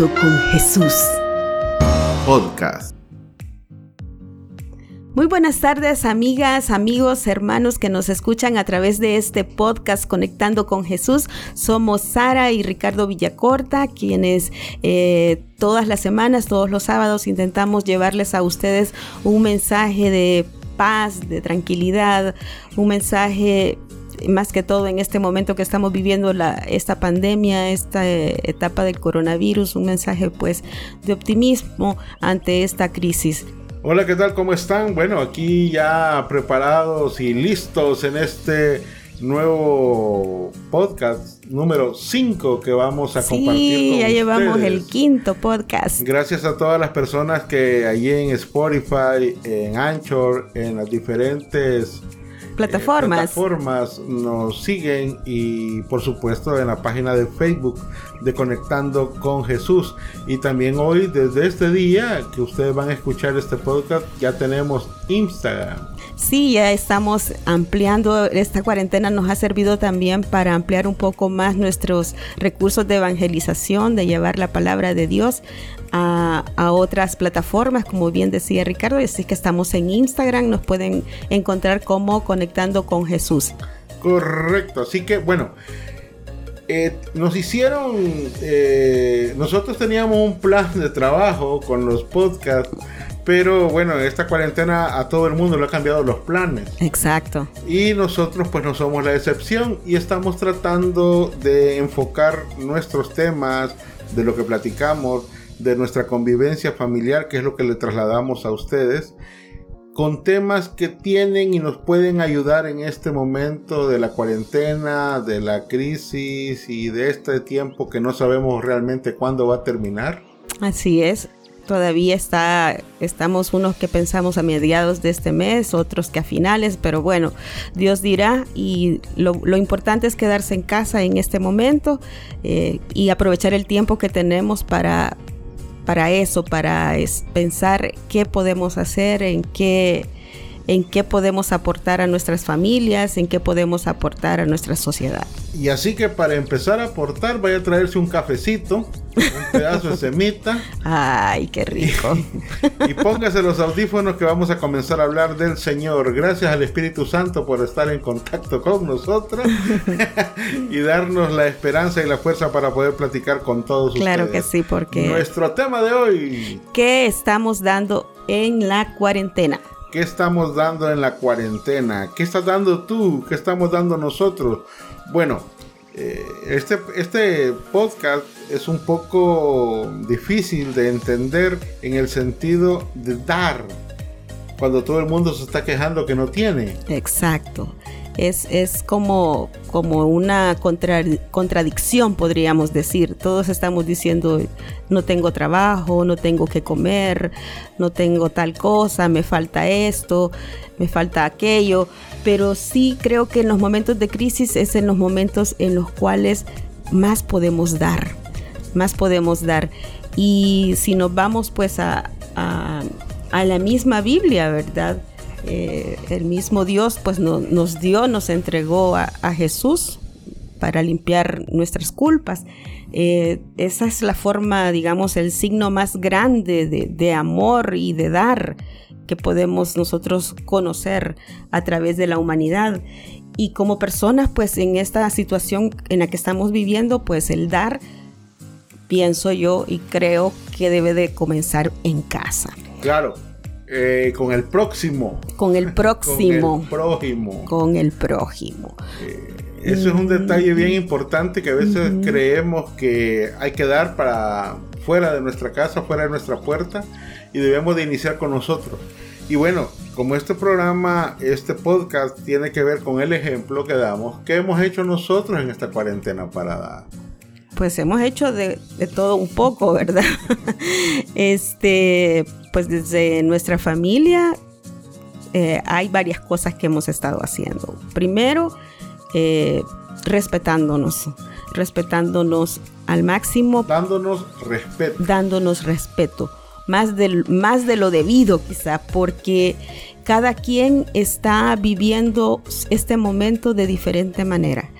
Con Jesús. Podcast. Muy buenas tardes amigas, amigos, hermanos que nos escuchan a través de este podcast Conectando con Jesús. Somos Sara y Ricardo Villacorta, quienes eh, todas las semanas, todos los sábados intentamos llevarles a ustedes un mensaje de paz, de tranquilidad, un mensaje más que todo en este momento que estamos viviendo la, esta pandemia, esta eh, etapa del coronavirus, un mensaje pues de optimismo ante esta crisis. Hola, ¿qué tal? ¿Cómo están? Bueno, aquí ya preparados y listos en este nuevo podcast número 5 que vamos a compartir. Sí, ya llevamos el quinto podcast. Gracias a todas las personas que allí en Spotify, en Anchor, en las diferentes plataformas. plataformas nos siguen y por supuesto en la página de Facebook de Conectando con Jesús. Y también hoy, desde este día que ustedes van a escuchar este podcast, ya tenemos Instagram. Sí, ya estamos ampliando, esta cuarentena nos ha servido también para ampliar un poco más nuestros recursos de evangelización, de llevar la palabra de Dios a, otras plataformas, como bien decía Ricardo, así que estamos en Instagram, nos pueden encontrar como Conectando con Jesús. Correcto, así que bueno, eh, nos hicieron, eh, nosotros teníamos un plan de trabajo con los podcasts pero bueno, esta cuarentena a todo el mundo le ha cambiado los planes. Exacto. Y nosotros pues no somos la excepción y estamos tratando de enfocar nuestros temas, de lo que platicamos, de nuestra convivencia familiar, que es lo que le trasladamos a ustedes, con temas que tienen y nos pueden ayudar en este momento de la cuarentena, de la crisis y de este tiempo que no sabemos realmente cuándo va a terminar. Así es todavía está, estamos unos que pensamos a mediados de este mes, otros que a finales, pero bueno, Dios dirá y lo, importante es quedarse en casa en este momento eh, y aprovechar el tiempo que tenemos para, para eso, para pensar qué podemos hacer, en qué en qué podemos aportar a nuestras familias, en qué podemos aportar a nuestra sociedad. Y así que para empezar a aportar, vaya a traerse un cafecito, un pedazo de semita. Ay, qué rico. Y, póngase los audífonos que vamos a comenzar a hablar del Señor. Gracias al Espíritu Santo por estar en contacto con nosotros y darnos la esperanza y la fuerza para poder platicar con todos claro ustedes. Claro que sí, porque... Nuestro tema de hoy. ¿Qué estamos dando en la cuarentena? ¿Qué estamos dando en la cuarentena? ¿Qué estás dando tú? ¿Qué estamos dando nosotros? Bueno, eh, este, este podcast es un poco difícil de entender en el sentido de dar, cuando todo el mundo se está quejando que no tiene. Exacto es, como, como una contradicción, podríamos decir. Todos estamos diciendo, no tengo trabajo, no tengo que comer, no tengo tal cosa, me falta esto, me falta aquello. Pero sí creo que en los momentos de crisis es en los momentos en los cuales más podemos dar, más podemos dar. Y si nos vamos pues a, a la misma Biblia, ¿verdad? Eh, el mismo Dios pues nos dio, nos entregó a, Jesús para limpiar nuestras culpas. Eh, esa es la forma, digamos, el signo más grande de, amor y de dar que podemos nosotros conocer a través de la humanidad. Y como personas, pues en esta situación en la que estamos viviendo, pues el dar, pienso yo y creo que debe de comenzar en casa. Claro, eh, con el próximo. Con el próximo. con el prójimo. Con el prójimo. Eh, eso es un detalle bien importante que a veces creemos que hay que dar para fuera de nuestra casa, fuera de nuestra puerta y debemos de iniciar con nosotros. Y bueno, como este programa, este podcast tiene que ver con el ejemplo que damos, ¿qué hemos hecho nosotros en esta cuarentena para dar? Pues hemos hecho de, de todo un poco, ¿verdad? este, pues desde nuestra familia eh, hay varias cosas que hemos estado haciendo. Primero, eh, respetándonos, respetándonos al máximo. Dándonos respeto. Dándonos respeto. Más de, más de lo debido quizá, porque cada quien está viviendo este momento de diferente manera.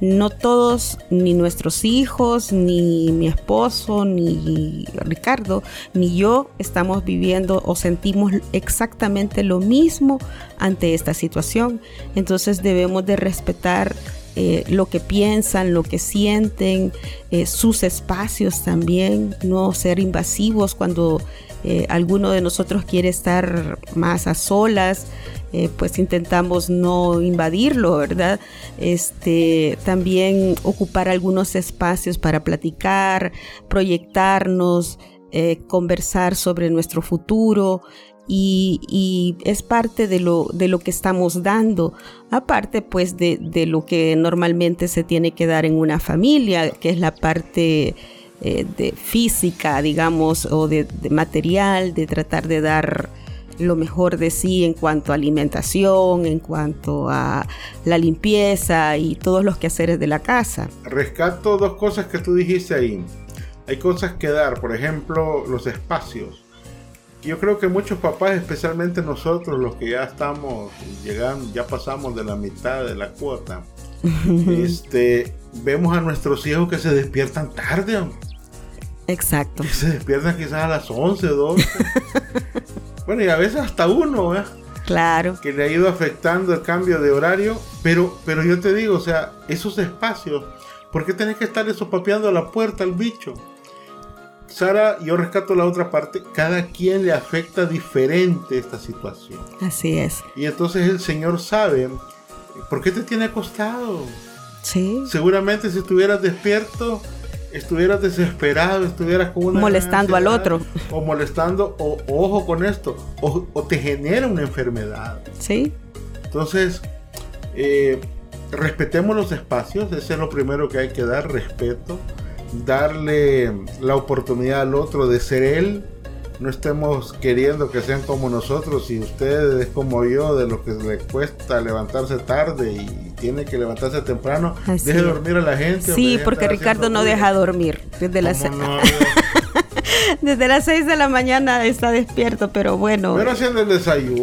No todos, ni nuestros hijos, ni mi esposo, ni Ricardo, ni yo estamos viviendo o sentimos exactamente lo mismo ante esta situación. Entonces debemos de respetar eh, lo que piensan, lo que sienten, eh, sus espacios también, no ser invasivos cuando eh, alguno de nosotros quiere estar más a solas, pues intentamos no invadirlo, ¿verdad? Este, también ocupar algunos espacios para platicar, proyectarnos, conversar sobre nuestro futuro y, es parte de lo, de lo que estamos dando, aparte pues de, lo que normalmente se tiene que dar en una familia, que es la parte eh, de física, digamos, o de, material, de tratar de dar lo mejor de sí en cuanto a alimentación, en cuanto a la limpieza y todos los quehaceres de la casa. Rescato dos cosas que tú dijiste ahí. Hay cosas que dar, por ejemplo, los espacios yo creo que muchos papás, especialmente nosotros, los que ya estamos llegando, ya pasamos de la mitad de la cuota, este, vemos a nuestros hijos que se despiertan tarde. Exacto. Que se despiertan quizás a las 11, 12. bueno, y a veces hasta uno, ¿eh? Claro. Que le ha ido afectando el cambio de horario. Pero, pero yo te digo, o sea, esos espacios, ¿por qué tenés que estar eso papeando a la puerta al bicho? Sara, yo rescato la otra parte, cada quien le afecta diferente esta situación. Así es. Y entonces el Señor sabe, ¿por qué te tiene acostado? Sí. Seguramente si estuvieras despierto, estuvieras desesperado, estuvieras con una... Molestando al otro. O molestando, o, ojo con esto, o, te genera una enfermedad. Sí. Entonces, eh, respetemos los espacios, ese es lo primero que hay que dar, respeto darle la oportunidad al otro de ser él. No estemos queriendo que sean como nosotros y ustedes como yo, de lo que le cuesta levantarse tarde y tiene que levantarse temprano. Deje dormir a la gente. Sí, porque Ricardo no deja dormir. Desde las, desde las 6 de la mañana está despierto, pero bueno. Pero haciendo el desayuno.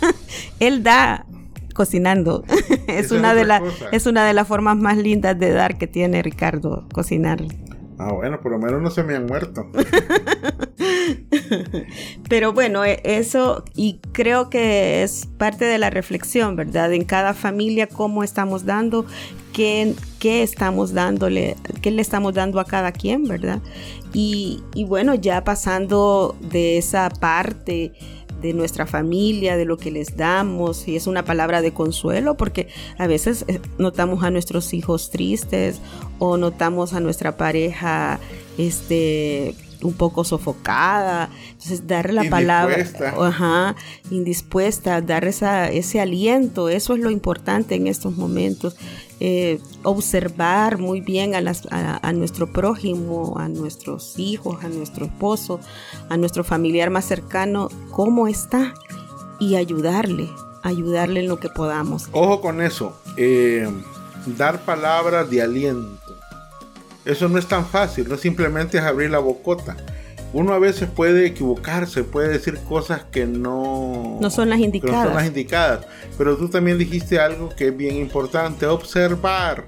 Él da cocinando. es, una de la, es una de las formas más lindas de dar que tiene Ricardo, cocinar. Ah, bueno, por lo menos no se me han muerto. Pero bueno, e, eso y creo que es parte de la reflexión, ¿verdad? En cada familia, cómo estamos dando, qué, qué estamos dándole, qué le estamos dando a cada quien, ¿verdad? Y, y bueno, ya pasando de esa parte de nuestra familia, de lo que les damos, y es una palabra de consuelo, porque a veces eh, notamos a nuestros hijos tristes o notamos a nuestra pareja este un poco sofocada. Entonces, darle la palabra, ajá, indispuesta, dar esa, ese aliento, eso es lo importante en estos momentos. Eh, observar muy bien a, las, a, nuestro prójimo, a nuestros hijos, a nuestro esposo, a nuestro familiar más cercano, cómo está y ayudarle, ayudarle en lo que podamos. Ojo con eso, eh, dar palabras de aliento. Eso no es tan fácil, no simplemente es abrir la bocota uno a veces puede equivocarse, puede decir cosas que no, no son las indicadas. son las indicadas. Pero tú también dijiste algo que es bien importante, observar.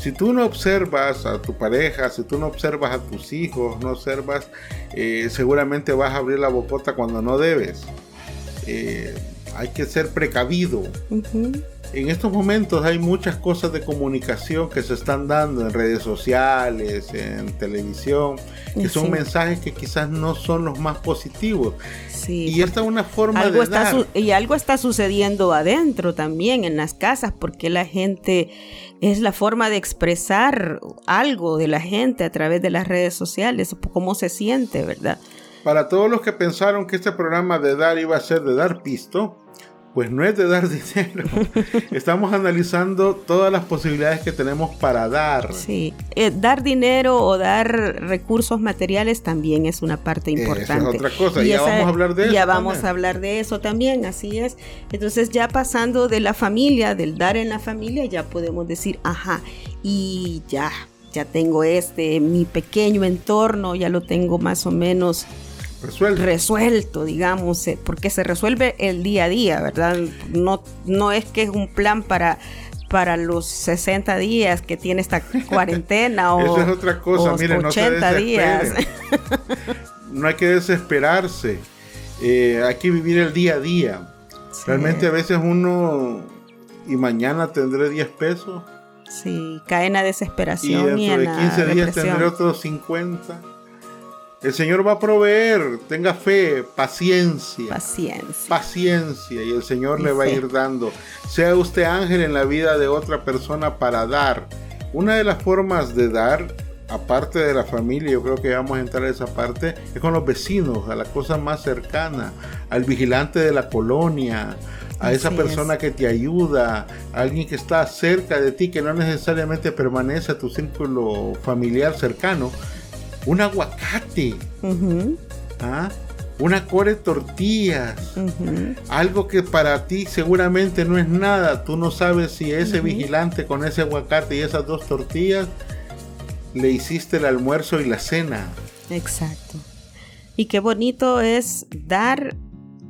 Si tú no observas a tu pareja, si tú no observas a tus hijos, no observas, eh, seguramente vas a abrir la bocota cuando no debes. Eh, hay que ser precavido en estos momentos hay muchas cosas de comunicación que se están dando en redes sociales, en televisión, que son mensajes que quizás no son los más positivos. y esta es una forma algo de está y algo está sucediendo adentro también en las casas, porque la gente es la forma de expresar algo de la gente a través de las redes sociales, cómo se siente, ¿verdad? Para todos los que pensaron que este programa de dar iba a ser de dar pisto, pues no es de dar dinero. Estamos analizando todas las posibilidades que tenemos para dar. Sí, eh, dar dinero o dar recursos materiales también es una parte importante. es otra cosa, y ya vamos a hablar de eso. Ya vamos a hablar de eso también, así es. Entonces ya pasando de la familia, del dar en la familia, ya podemos decir, ajá, y ya, ya tengo este, mi pequeño entorno, ya lo tengo más o menos resuelto. digamos, eh, porque se resuelve el día a día, ¿verdad? No, no es que es un plan para para los 60 días que tiene esta cuarentena o, Eso es otra cosa, miren, 80 no días. no hay que desesperarse. Eh, hay que vivir el día a día. Realmente a veces uno y mañana tendré 10 pesos. Sí, cae en la desesperación. Y dentro de 15 días tendré otros 50. El Señor va a proveer, tenga fe, paciencia. Paciencia. Paciencia y el Señor le va a ir dando. Sea usted ángel en la vida de otra persona para dar. Una de las formas de dar, aparte de la familia, yo creo que vamos a entrar a esa parte, es con los vecinos, a la cosa más cercana, al vigilante de la colonia, a esa persona que te ayuda, a alguien que está cerca de ti, que no necesariamente permanece a tu círculo familiar cercano, un aguacate, ¿ah? una core tortillas, algo que para ti seguramente no es nada, tú no sabes si ese vigilante con ese aguacate y esas dos tortillas le hiciste el almuerzo y la cena. Exacto. Y qué bonito es dar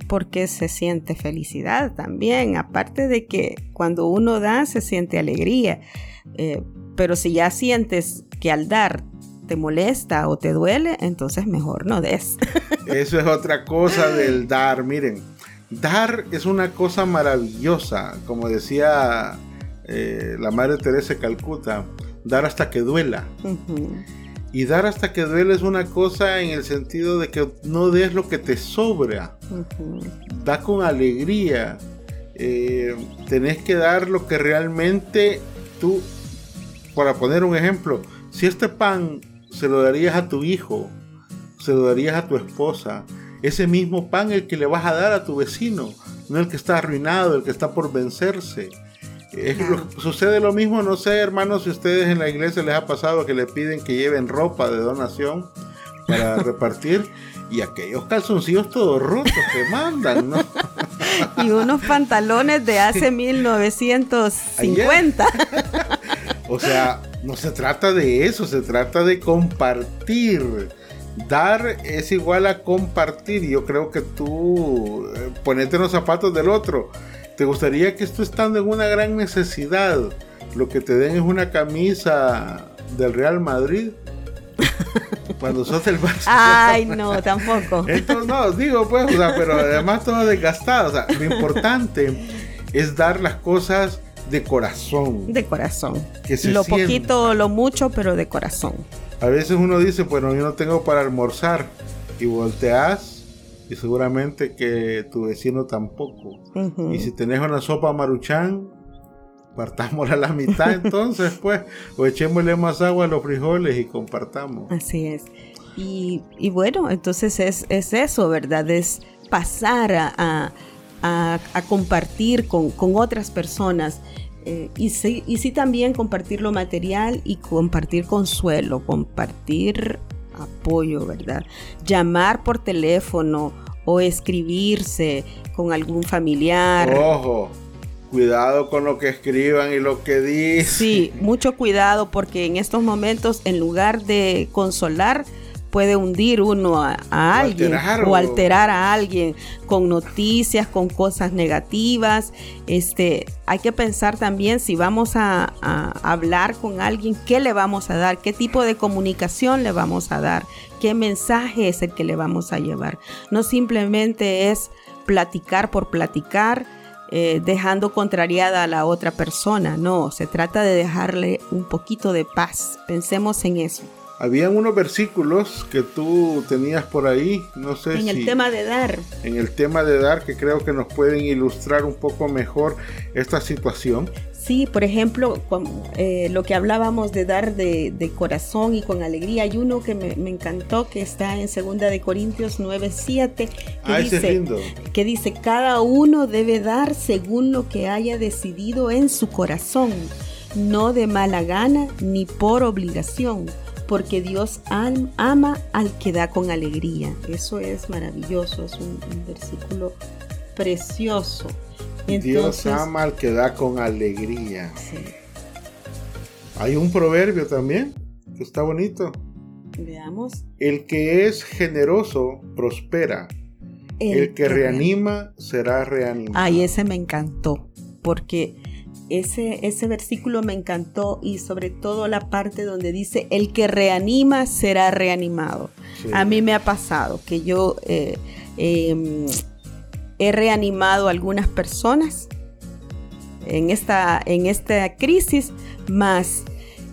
porque se siente felicidad también, aparte de que cuando uno da se siente alegría, eh, pero si ya sientes que al dar te molesta o te duele, entonces mejor no des. Eso es otra cosa del dar. Miren, dar es una cosa maravillosa, como decía eh, la Madre Teresa de Calcuta, dar hasta que duela. Y dar hasta que duele es una cosa en el sentido de que no des lo que te sobra. Da con alegría. Eh, tenés que dar lo que realmente tú, para poner un ejemplo, si este pan se lo darías a tu hijo, se lo darías a tu esposa. Ese mismo pan el que le vas a dar a tu vecino, no el que está arruinado, el que está por vencerse. sucede lo mismo, no sé, hermanos, si ustedes en la iglesia les ha pasado que le piden que lleven ropa de donación para repartir y aquellos calzoncillos todos rotos que mandan, ¿no? y unos pantalones de hace 1950. o sea, no se trata de eso, se trata de compartir. Dar es igual a compartir. Yo creo que tú eh, ponete en los zapatos del otro. ¿Te gustaría que tú estando en una gran necesidad, lo que te den es una camisa del Real Madrid? Cuando sos del Barça. Ay, no, tampoco. Entonces, no, digo, pues, o sea, pero además todo desgastado. O sea, lo importante es dar las cosas de corazón. De corazón. lo poquito, lo mucho, pero de corazón. A veces uno dice, bueno, yo no tengo para almorzar. Y volteas y seguramente que tu vecino tampoco. Y si tenés una sopa maruchan, partámosla a la mitad entonces, pues. O echémosle más agua a los frijoles y compartamos. Así es. Y, bueno, entonces es, eso, ¿verdad? Es pasar a a, compartir con, otras personas. Eh, y, sí, y sí también compartir lo material y compartir consuelo, compartir apoyo, ¿verdad? Llamar por teléfono o escribirse con algún familiar. Ojo, cuidado con lo que escriban y lo que dicen. Sí, mucho cuidado porque en estos momentos en lugar de consolar, puede hundir uno a, alguien o alterar a alguien con noticias, con cosas negativas. Este, hay que pensar también si vamos a, hablar con alguien, qué le vamos a dar, qué tipo de comunicación le vamos a dar, qué mensaje es el que le vamos a llevar. No simplemente es platicar por platicar. Eh, dejando contrariada a la otra persona, no, se trata de dejarle un poquito de paz, pensemos en eso. Habían unos versículos que tú tenías por ahí, no sé en si... En el tema de dar. En el tema de dar, que creo que nos pueden ilustrar un poco mejor esta situación. Sí, por ejemplo, eh, lo que hablábamos de dar de, corazón y con alegría, hay uno que me, encantó que está en 2 de Corintios 9, 7, que, ah, dice, que dice, cada uno debe dar según lo que haya decidido en su corazón, no de mala gana ni por obligación porque Dios ama al que da con alegría. Eso es maravilloso, es un, versículo precioso. Dios ama al que da con alegría. Hay un proverbio también que está bonito. Veamos. El que es generoso prospera. El, que, reanima será reanimado. Ay, ese me encantó, porque ese, ese versículo me encantó y sobre todo la parte donde dice, el que reanima será reanimado. A mí me ha pasado que yo eh, em, he reanimado a algunas personas en esta, en esta crisis, más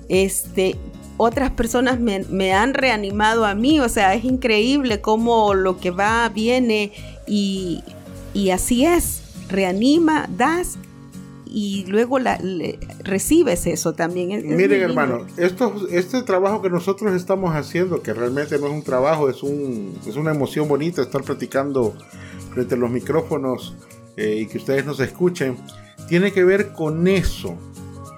este, otras personas me, han reanimado a mí. O sea, es increíble cómo lo que va viene y, así es. Reanima, das y luego la, recibes eso también. Miren, hermano, esto, este trabajo que nosotros estamos haciendo, que realmente no es un trabajo, es, un, es una emoción bonita estar platicando frente a los micrófonos eh, y que ustedes nos escuchen, tiene que ver con eso.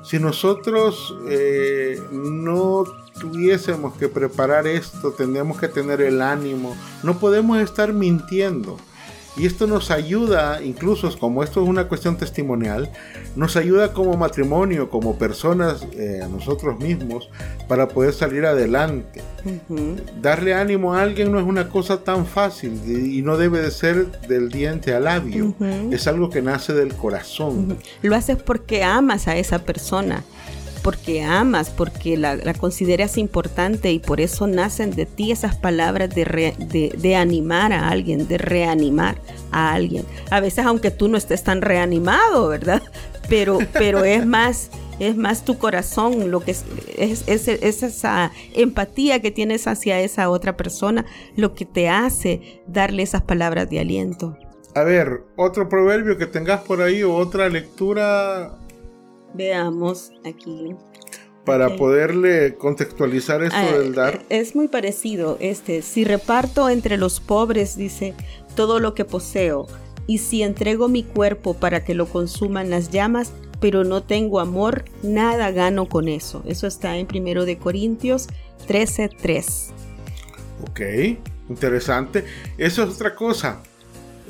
Si nosotros eh, no tuviésemos que preparar esto, tendríamos que tener el ánimo. No podemos estar mintiendo. Y esto nos ayuda, incluso como esto es una cuestión testimonial, nos ayuda como matrimonio, como personas, eh, a nosotros mismos, para poder salir adelante. Darle ánimo a alguien no es una cosa tan fácil y no debe de ser del diente al labio. Es algo que nace del corazón. Lo haces porque amas a esa persona porque amas, porque la, consideras importante y por eso nacen de ti esas palabras de, de, animar a alguien, de reanimar a alguien. A veces aunque tú no estés tan reanimado, ¿verdad? Pero, pero es más es más tu corazón, lo que es, es, es, esa empatía que tienes hacia esa otra persona, lo que te hace darle esas palabras de aliento. A ver, otro proverbio que tengas por ahí o otra lectura Veamos aquí. Para poderle contextualizar esto ah, del dar. Es muy parecido. Este, si reparto entre los pobres, dice, todo lo que poseo, y si entrego mi cuerpo para que lo consuman las llamas, pero no tengo amor, nada gano con eso. Eso está en 1 de Corintios 13:3. Ok, interesante. Eso es otra cosa.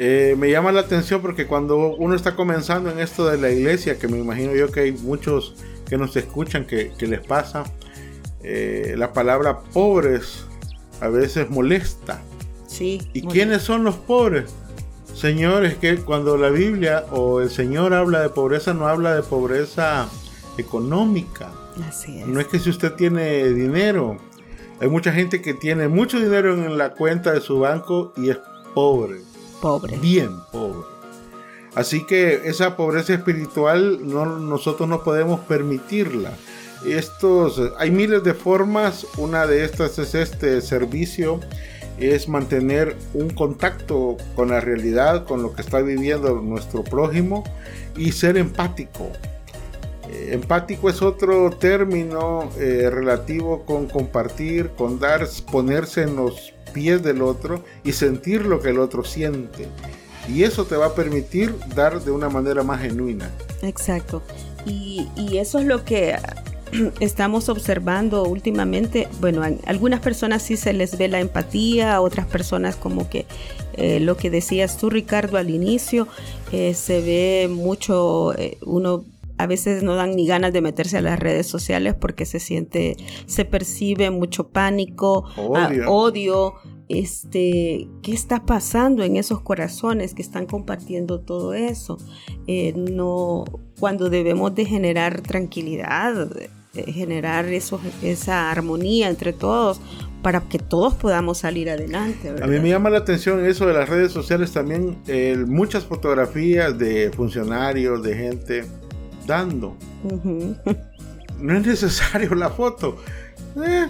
Eh, me llama la atención porque cuando uno está comenzando en esto de la iglesia, que me imagino yo que hay muchos que nos escuchan que, les pasa, eh, la palabra pobres a veces molesta. Sí. ¿Y quiénes son los pobres? Señores, que cuando la Biblia o el Señor habla de pobreza, no habla de pobreza económica. Así es. No es que si usted tiene dinero, hay mucha gente que tiene mucho dinero en la cuenta de su banco y es pobre. Pobre. Bien pobre. Así que esa pobreza espiritual no, nosotros no podemos permitirla. Estos, hay miles de formas, una de estas es este servicio, es mantener un contacto con la realidad, con lo que está viviendo nuestro prójimo y ser empático. Eh, empático es otro término eh, relativo con compartir, con dar, ponerse en los pies del otro y sentir lo que el otro siente. Y eso te va a permitir dar de una manera más genuina. Exacto. Y, eso es lo que estamos observando últimamente. Bueno, algunas personas sí se les ve la empatía, a otras personas como que eh, lo que decías tú, Ricardo, al inicio, eh, se ve mucho, eh, uno a veces no dan ni ganas de meterse a las redes sociales porque se siente, se percibe mucho pánico, ah, odio. este, ¿qué está pasando en esos corazones que están compartiendo todo eso? Eh, no, cuando debemos de generar tranquilidad, generar eso, esa armonía entre todos para que todos podamos salir adelante. A mí me llama la atención eso de las redes sociales también, muchas fotografías de funcionarios, de gente dando. No es necesario la foto. Eh,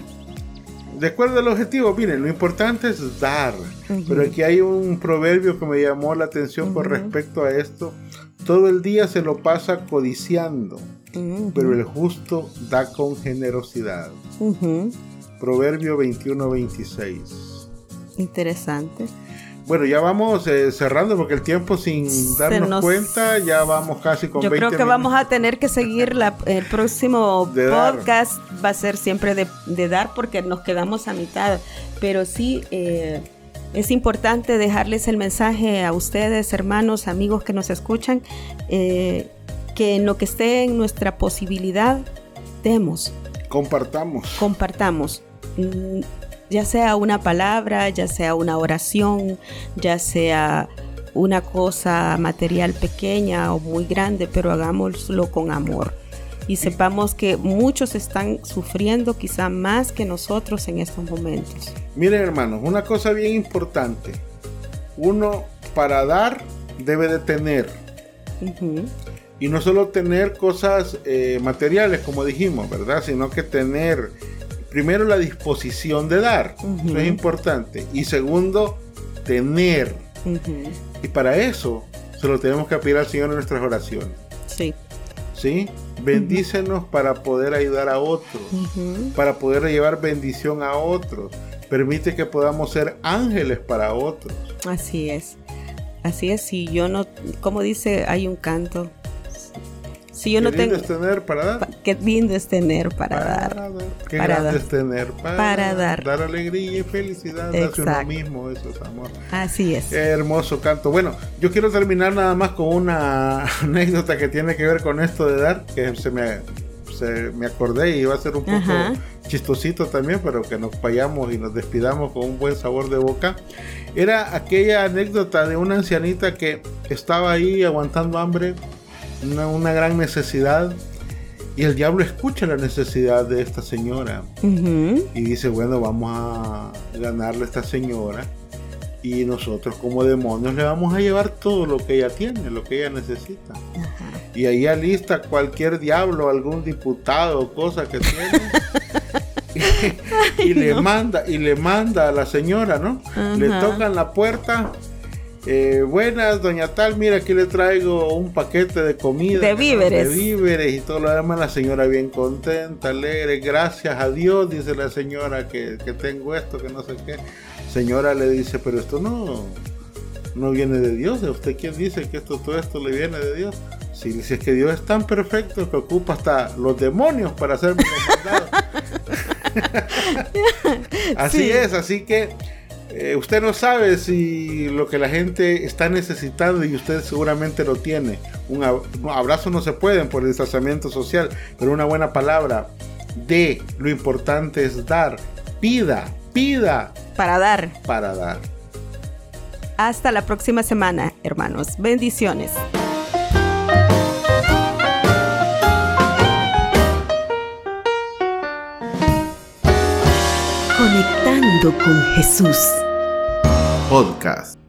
de acuerdo al objetivo, miren, lo importante es dar. Pero aquí hay un proverbio que me llamó la atención con respecto a esto. Todo el día se lo pasa codiciando, pero el justo da con generosidad. Proverbio 21-26. Interesante. Bueno, ya vamos eh, cerrando porque el tiempo sin darnos cuenta ya vamos casi con Yo creo que vamos a tener que seguir la, el próximo podcast. Va a ser siempre de, dar porque nos quedamos a mitad, pero sí eh, es importante dejarles el mensaje a ustedes, hermanos, amigos que nos escuchan, eh, que en lo que esté en nuestra posibilidad demos. Compartamos. Compartamos ya sea una palabra, ya sea una oración, ya sea una cosa material pequeña o muy grande, pero hagámoslo con amor. Y sepamos que muchos están sufriendo quizá más que nosotros en estos momentos. Miren hermanos, una cosa bien importante. Uno para dar debe de tener. Y no solo tener cosas eh, materiales, como dijimos, ¿verdad? Sino que tener primero la disposición de dar. Eso es importante. Y segundo, tener. Y para eso se lo tenemos que pedir al Señor en nuestras oraciones. Sí. ¿Sí? Bendícenos para poder ayudar a otros, para poder llevar bendición a otros. Permite que podamos ser ángeles para otros. Así es. Así es, si yo no, como dice, hay un canto, si yo no tengo. es tener para dar. Qué lindo es tener para, dar. Qué grande es tener para, dar. Dar alegría y felicidad hacia uno mismo, eso es amor. Así es. hermoso canto. Bueno, yo quiero terminar nada más con una anécdota que tiene que ver con esto de dar, que se me, se, me acordé y iba a ser un poco chistosito también, pero que nos vayamos y nos despidamos con un buen sabor de boca. Era aquella anécdota de una ancianita que estaba ahí aguantando hambre una, gran necesidad. Y el diablo escucha la necesidad de esta señora. Y dice, bueno, vamos a ganarle a esta señora. Y nosotros como demonios le vamos a llevar todo lo que ella tiene, lo que ella necesita. Y ahí alista cualquier diablo, algún diputado, cosa que tiene. y, le manda, y le manda a la señora, ¿no? Le tocan la puerta eh, buenas, doña Tal, mira aquí le traigo un paquete de comida. De víveres. De víveres y todo lo demás. La señora bien contenta, alegre. Gracias a Dios, dice la señora, que, tengo esto, que no sé qué. Señora le dice, pero esto no, no viene de Dios. ¿Usted quién dice que esto, todo esto le viene de Dios? Si dice que Dios es tan perfecto que ocupa hasta los demonios para hacerme así es, así que eh, usted no sabe si lo que la gente está necesitando y usted seguramente lo tiene. Un, abrazo no se puede por el distanciamiento social, pero una buena palabra de lo importante es dar. Pida, pida. Para dar. Para dar. Hasta la próxima semana, hermanos. Bendiciones. Conectando con Jesús. Podcast.